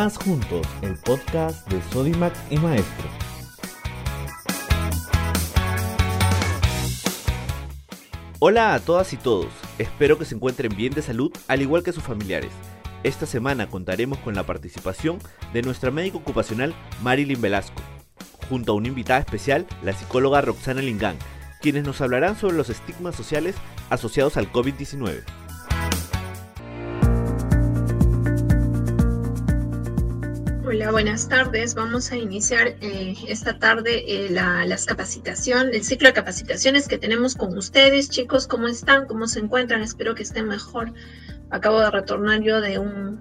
Más Juntos, el podcast de Sodimac y Maestro. Hola a todas y todos, espero que se encuentren bien de salud al igual que sus familiares. Esta semana contaremos con la participación de nuestra médica ocupacional Marilyn Velasco, junto a una invitada especial, la psicóloga Roxana Lingán, quienes nos hablarán sobre los estigmas sociales asociados al COVID-19. Hola, buenas tardes. Vamos a iniciar eh, esta tarde eh, la, las capacitaciones, el ciclo de capacitaciones que tenemos con ustedes. Chicos, ¿cómo están? ¿Cómo se encuentran? Espero que estén mejor. Acabo de retornar yo de, un,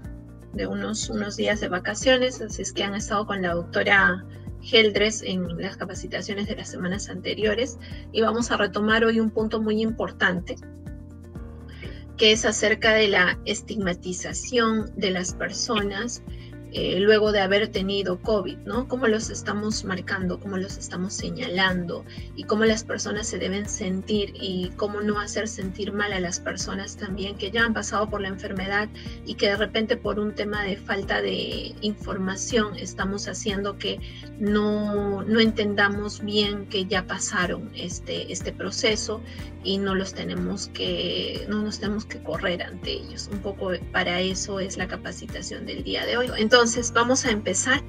de unos, unos días de vacaciones, así es que han estado con la doctora Geldres en las capacitaciones de las semanas anteriores y vamos a retomar hoy un punto muy importante que es acerca de la estigmatización de las personas eh, luego de haber tenido COVID, ¿no? Cómo los estamos marcando, cómo los estamos señalando y cómo las personas se deben sentir y cómo no hacer sentir mal a las personas también que ya han pasado por la enfermedad y que de repente por un tema de falta de información estamos haciendo que no, no entendamos bien que ya pasaron este, este proceso y no los tenemos que, no nos tenemos que correr ante ellos. Un poco para eso es la capacitación del día de hoy. Entonces, entonces vamos a empezar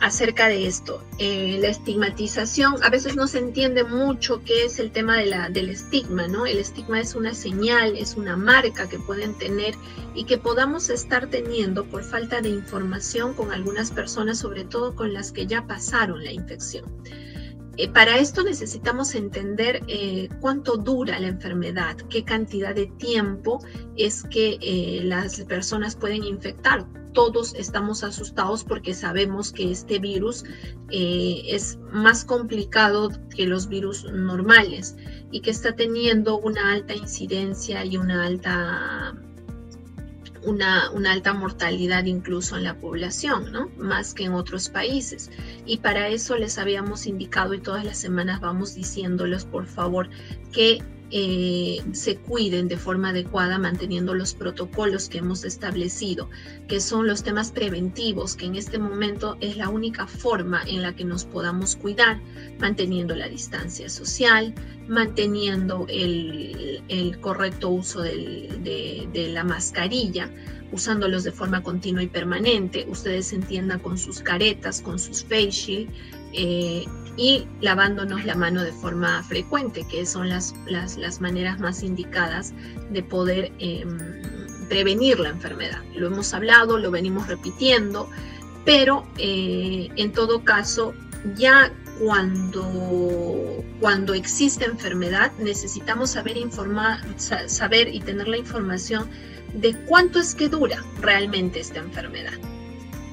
acerca de esto. Eh, la estigmatización, a veces no se entiende mucho qué es el tema del estigma, ¿no? El estigma es una señal, es una marca que pueden tener y que podamos estar teniendo por falta de información con algunas personas, sobre todo con las que ya pasaron la infección. Eh, para esto necesitamos entender eh, cuánto dura la enfermedad, qué cantidad de tiempo es que las personas pueden infectar. Todos estamos asustados porque sabemos que este virus es más complicado que los virus normales y que está teniendo una alta incidencia y una alta una, alta mortalidad incluso en la población, ¿no? Más que en otros países. Y para eso les habíamos indicado y todas las semanas vamos diciéndoles, por favor, que eh, se cuiden de forma adecuada manteniendo los protocolos que hemos establecido, que son los temas preventivos, que en este momento es la única forma en la que nos podamos cuidar, manteniendo la distancia social, manteniendo el, correcto uso de, la mascarilla, usándolos de forma continua y permanente. Ustedes entiendan con sus caretas, con sus face shield. Eh, y lavándonos la mano de forma frecuente, que son las, las, maneras más indicadas de poder em, prevenir la enfermedad. Lo hemos hablado, lo venimos repitiendo, pero eh, en todo caso, ya cuando, cuando existe enfermedad, necesitamos saber, informar, saber y tener la información de cuánto es que dura realmente esta enfermedad.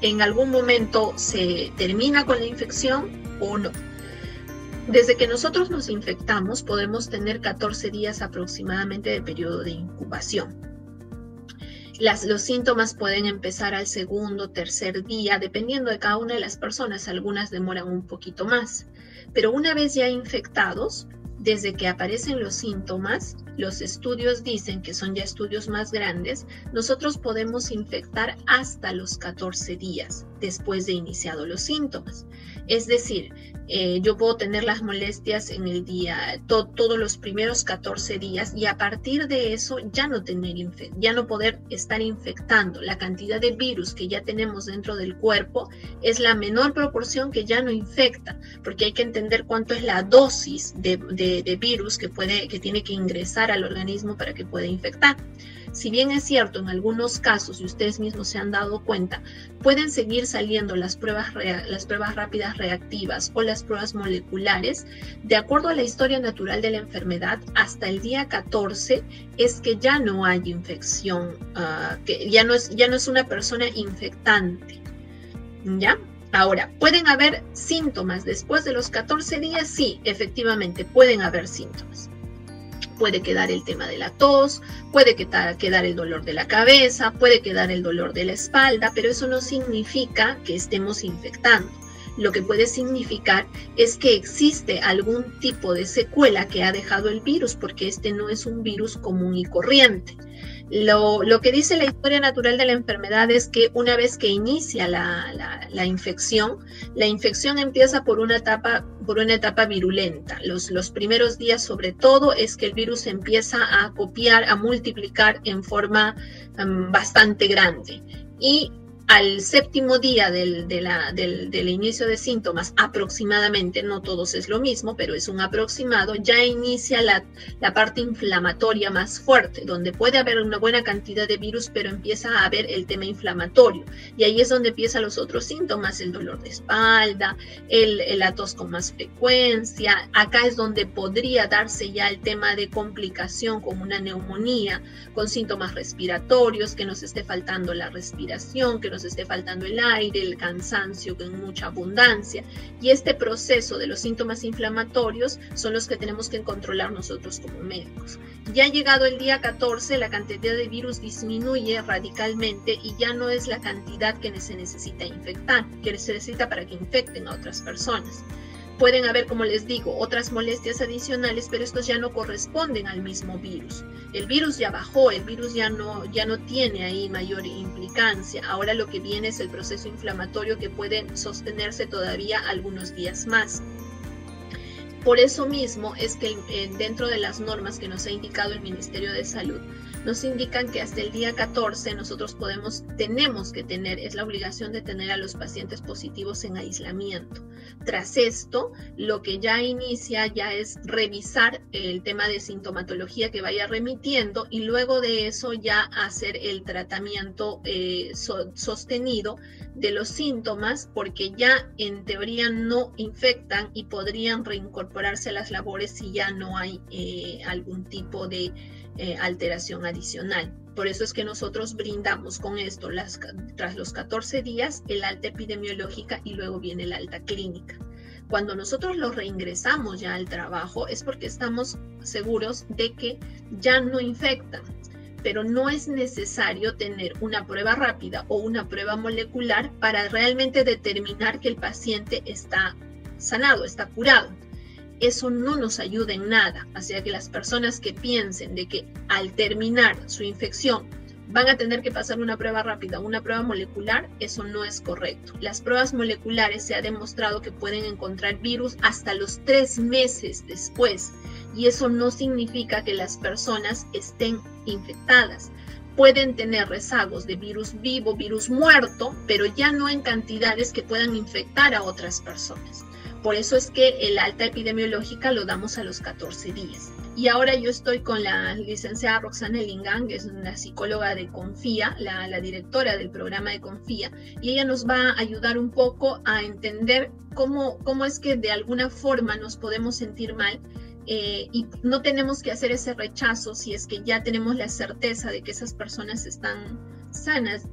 En algún momento se termina con la infección o no. Desde que nosotros nos infectamos podemos tener 14 días aproximadamente de periodo de incubación. Los síntomas pueden empezar al segundo, tercer día, dependiendo de cada una de las personas. Algunas demoran un poquito más. Pero una vez ya infectados, desde que aparecen los síntomas, los estudios dicen que son ya estudios más grandes, nosotros podemos infectar hasta los 14 días después de iniciado los síntomas. Es decir, eh, yo puedo tener las molestias en el día, todos los primeros 14 días y a partir de eso ya no tener ya no poder estar infectando. La cantidad de virus que ya tenemos dentro del cuerpo es la menor proporción que ya no infecta, porque hay que entender cuánto es la dosis de, de virus que, puede, que tiene que ingresar al organismo para que pueda infectar. Si bien es cierto, en algunos casos, y ustedes mismos se han dado cuenta, pueden seguir saliendo las pruebas, las pruebas rápidas reactivas o las pruebas moleculares, de acuerdo a la historia natural de la enfermedad, hasta el día 14 es que ya no hay infección, ah, que ya no, es, ya no es una persona infectante. ¿Ya? Ahora, ¿pueden haber síntomas después de los 14 días? Sí, efectivamente, pueden haber síntomas puede quedar el tema de la tos, puede quedar el dolor de la cabeza, puede quedar el dolor de la espalda, pero eso no significa que estemos infectando. Lo que puede significar es que existe algún tipo de secuela que ha dejado el virus, porque este no es un virus común y corriente. Lo, que dice la historia natural de la enfermedad es que una vez que inicia la, infección, la infección empieza por una etapa, por una etapa virulenta. Los, los primeros días, sobre todo, es que el virus empieza a copiar, a multiplicar en forma mm, bastante grande. Y al séptimo día del, del, inicio de síntomas, aproximadamente, no todos es lo mismo, pero es un aproximado, ya inicia la, la, parte inflamatoria más fuerte, donde puede haber una buena cantidad de virus, pero empieza a haber el tema inflamatorio. Y ahí es donde empiezan los otros síntomas, el dolor de espalda, el, el con más frecuencia. Acá es donde podría darse ya el tema de complicación como una neumonía, con síntomas respiratorios, que nos esté faltando la respiración, que nos esté faltando el aire, el cansancio en mucha abundancia. Y este proceso de los síntomas inflamatorios son los que tenemos que controlar nosotros como médicos. Ya llegado el día 14, la cantidad de virus disminuye radicalmente y ya no es la cantidad que se necesita infectar, que se necesita para que infecten a otras personas. Pueden haber, como les digo, otras molestias adicionales, pero estos ya no corresponden al mismo virus. El virus ya bajó, el virus ya no, ya no tiene ahí mayor implicancia. Ahora lo que viene es el proceso inflamatorio que puede sostenerse todavía algunos días más. Por eso mismo es que dentro de las normas que nos ha indicado el Ministerio de Salud, nos indican que hasta el día 14 nosotros podemos, tenemos que tener, es la obligación de tener a los pacientes positivos en aislamiento. Tras esto, lo que ya inicia ya es revisar el tema de sintomatología que vaya remitiendo y luego de eso ya hacer el tratamiento eh, sostenido de los síntomas porque ya en teoría no infectan y podrían reincorporarse a las labores si ya no hay eh, algún tipo de eh, alteración adicional. Por eso es que nosotros brindamos con esto, las, tras los 14 días, el alta epidemiológica y luego viene el alta clínica. Cuando nosotros los reingresamos ya al trabajo es porque estamos seguros de que ya no infectan, pero no es necesario tener una prueba rápida o una prueba molecular para realmente determinar que el paciente está sanado, está curado eso no nos ayuda en nada. Así que las personas que piensen de que al terminar su infección van a tener que pasar una prueba rápida, una prueba molecular, eso no es correcto. Las pruebas moleculares se ha demostrado que pueden encontrar virus hasta los tres meses después y eso no significa que las personas estén infectadas. Pueden tener rezagos de virus vivo, virus muerto, pero ya no en cantidades que puedan infectar a otras personas. Por eso es que el alta epidemiológica lo damos a los 14 días. Y ahora yo estoy con la licenciada Roxana Lingang, que es una psicóloga de Confía, la, directora del programa de Confía, y ella nos va a ayudar un poco a entender cómo, cómo es que de alguna forma nos podemos sentir mal eh, y no tenemos que hacer ese rechazo si es que ya tenemos la certeza de que esas personas están sanas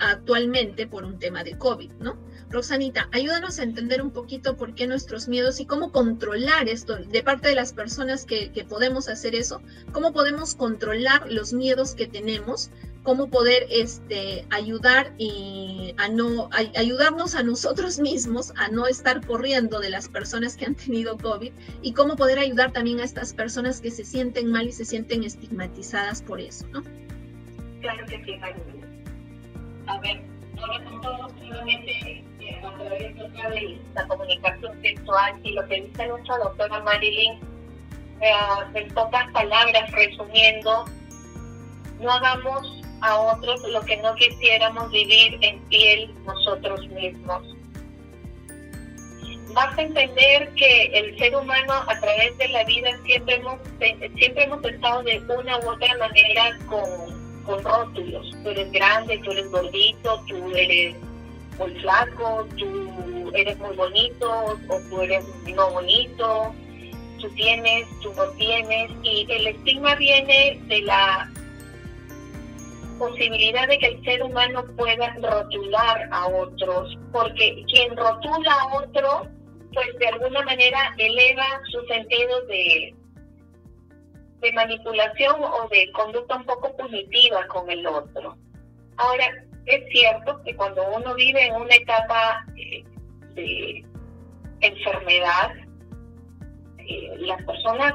actualmente por un tema de COVID, ¿no? Roxanita, ayúdanos a entender un poquito por qué nuestros miedos y cómo controlar esto de parte de las personas que, podemos hacer eso, cómo podemos controlar los miedos que tenemos, cómo poder este, ayudar y a no ayudarnos a nosotros mismos a no estar corriendo de las personas que han tenido COVID y cómo poder ayudar también a estas personas que se sienten mal y se sienten estigmatizadas por eso, ¿no? Claro que sí, A ver, nuevamente a través de la comunicación sexual y lo que dice nuestra doctora Marilyn, eh, en pocas palabras, resumiendo, no hagamos a otros lo que no quisiéramos vivir en piel nosotros mismos. Vas a entender que el ser humano a través de la vida siempre hemos, siempre hemos estado de una u otra manera con, con rótulos. Tú eres grande, tú eres gordito, tú eres muy flaco, tú eres muy bonito o tú eres no bonito, tú tienes, tú no tienes, y el estigma viene de la posibilidad de que el ser humano pueda rotular a otros, porque quien rotula a otro, pues de alguna manera eleva su sentido de, de manipulación o de conducta un poco punitiva con el otro. Ahora, es cierto que cuando uno vive en una etapa eh, de enfermedad, eh, las personas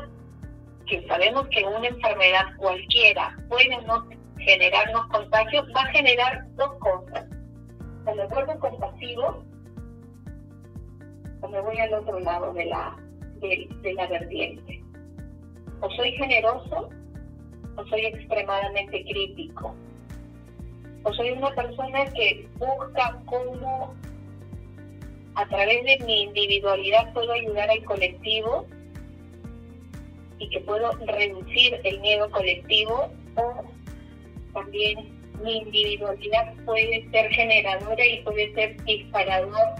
que sabemos que una enfermedad cualquiera puede no generarnos contagios, va a generar dos cosas. O me vuelvo compasivo o me voy al otro lado de la, de la vertiente. O soy generoso o soy extremadamente crítico. O soy una persona que busca cómo a través de mi individualidad puedo ayudar al colectivo y que puedo reducir el miedo colectivo o también mi individualidad puede ser generadora y puede ser disparador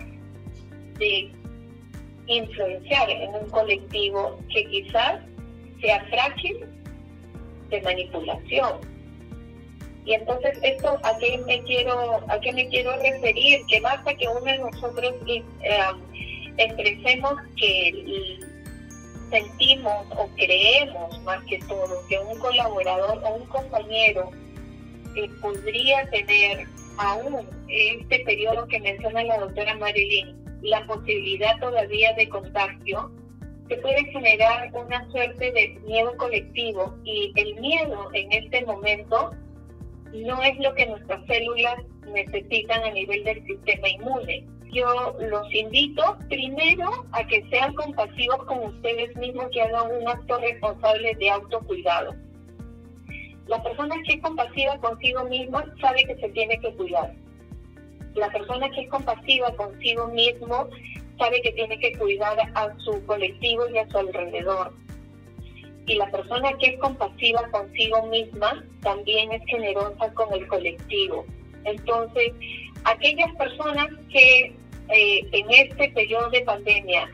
de influenciar en un colectivo que quizás sea frágil de manipulación. Y entonces esto a qué me quiero a qué me quiero referir que basta que uno de nosotros eh, expresemos que sentimos o creemos más que todo que un colaborador o un compañero eh, podría tener aún este periodo que menciona la doctora Marilyn la posibilidad todavía de contagio se puede generar una suerte de miedo colectivo y el miedo en este momento no es lo que nuestras células necesitan a nivel del sistema inmune. Yo los invito primero a que sean compasivos con ustedes mismos y hagan un acto responsable de autocuidado. La persona que es compasiva consigo misma sabe que se tiene que cuidar. La persona que es compasiva consigo mismo sabe que tiene que cuidar a su colectivo y a su alrededor. Y la persona que es compasiva consigo misma también es generosa con el colectivo. Entonces, aquellas personas que eh, en este periodo de pandemia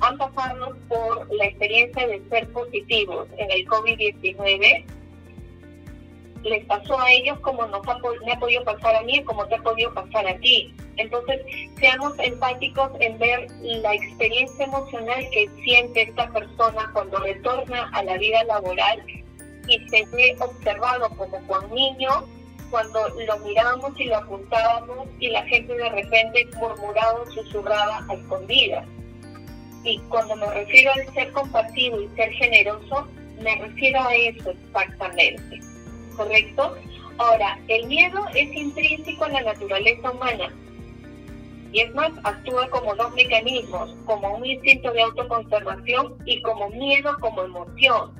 han pasado por la experiencia de ser positivos en el COVID-19, les pasó a ellos como nos ha, me ha podido pasar a mí, como te ha podido pasar a ti. Entonces, seamos empáticos en ver la experiencia emocional que siente esta persona cuando retorna a la vida laboral y se ve observado como Juan Niño cuando lo mirábamos y lo apuntábamos y la gente de repente murmuraba susurraba a escondidas. Y cuando me refiero al ser compasivo y ser generoso, me refiero a eso exactamente. ¿Correcto? Ahora, el miedo es intrínseco en la naturaleza humana. Y es más, actúa como dos mecanismos, como un instinto de autoconservación y como miedo como emoción.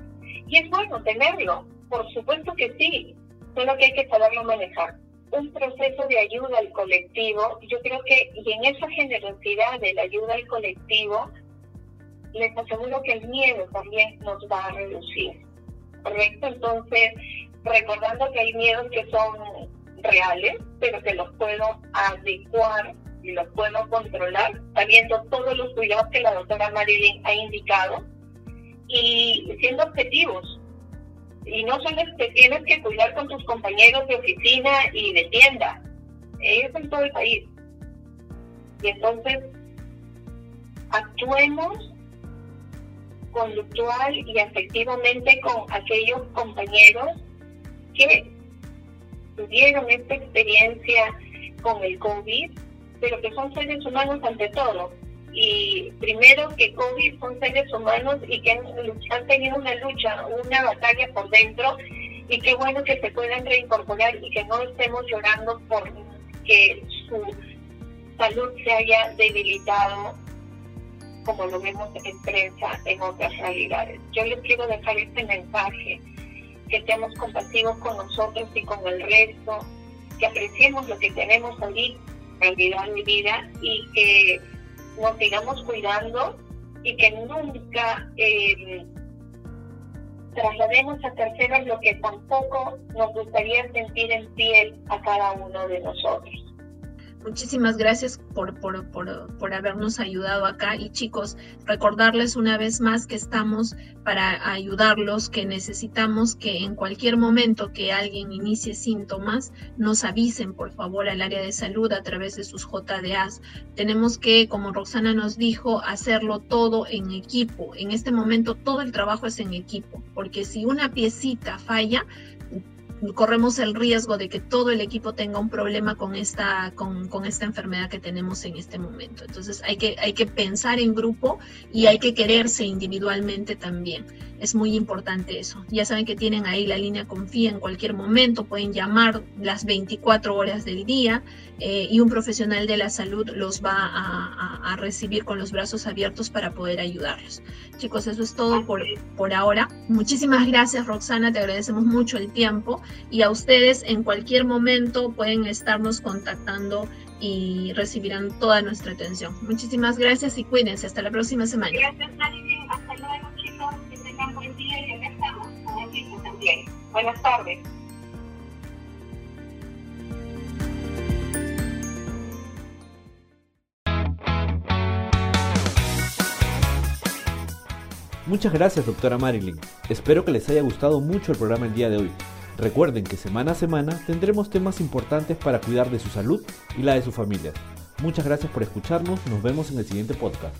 Y es bueno tenerlo, por supuesto que sí, solo que hay que saberlo manejar. Un proceso de ayuda al colectivo, yo creo que, y en esa generosidad de la ayuda al colectivo, les aseguro que el miedo también nos va a reducir. ¿Correcto? Entonces, recordando que hay miedos que son reales, pero que los puedo adecuar y los puedo controlar, sabiendo todos los cuidados que la doctora Marilyn ha indicado y siendo objetivos. Y no solo te tienes que cuidar con tus compañeros de oficina y de tienda, ellos en todo el país. Y entonces, actuemos conductual y afectivamente con aquellos compañeros que tuvieron esta experiencia con el COVID, pero que son seres humanos ante todo. Y primero que COVID son seres humanos y que han, tenido una lucha, una batalla por dentro, y qué bueno que se puedan reincorporar y que no estemos llorando por que su salud se haya debilitado como lo vemos en prensa en otras realidades. Yo les quiero dejar este mensaje que seamos compasivos con nosotros y con el resto, que apreciemos lo que tenemos ahí, realidad de vida, y que nos sigamos cuidando y que nunca eh, traslademos a terceros lo que tampoco nos gustaría sentir en piel a cada uno de nosotros. Muchísimas gracias por, por, por, habernos ayudado acá y chicos, recordarles una vez más que estamos para ayudarlos, que necesitamos que en cualquier momento que alguien inicie síntomas, nos avisen por favor al área de salud a través de sus JDAs. Tenemos que, como Roxana nos dijo, hacerlo todo en equipo. En este momento todo el trabajo es en equipo, porque si una piecita falla, corremos el riesgo de que todo el equipo tenga un problema con esta, con, con, esta enfermedad que tenemos en este momento. Entonces hay que, hay que pensar en grupo y hay que quererse individualmente también. Es muy importante eso. Ya saben que tienen ahí la línea Confía en cualquier momento, pueden llamar las 24 horas del día eh, y un profesional de la salud los va a, a, recibir con los brazos abiertos para poder ayudarlos. Chicos, eso es todo por, por ahora. Muchísimas gracias, Roxana, te agradecemos mucho el tiempo y a ustedes en cualquier momento pueden estarnos contactando y recibirán toda nuestra atención. Muchísimas gracias y cuídense. Hasta la próxima semana. Gracias, Hasta luego, chicos. Que tengan buen día y acá estamos con equipo también. Buenas tardes. Muchas gracias, doctora Marilyn. Espero que les haya gustado mucho el programa el día de hoy. Recuerden que semana a semana tendremos temas importantes para cuidar de su salud y la de sus familias. Muchas gracias por escucharnos, nos vemos en el siguiente podcast.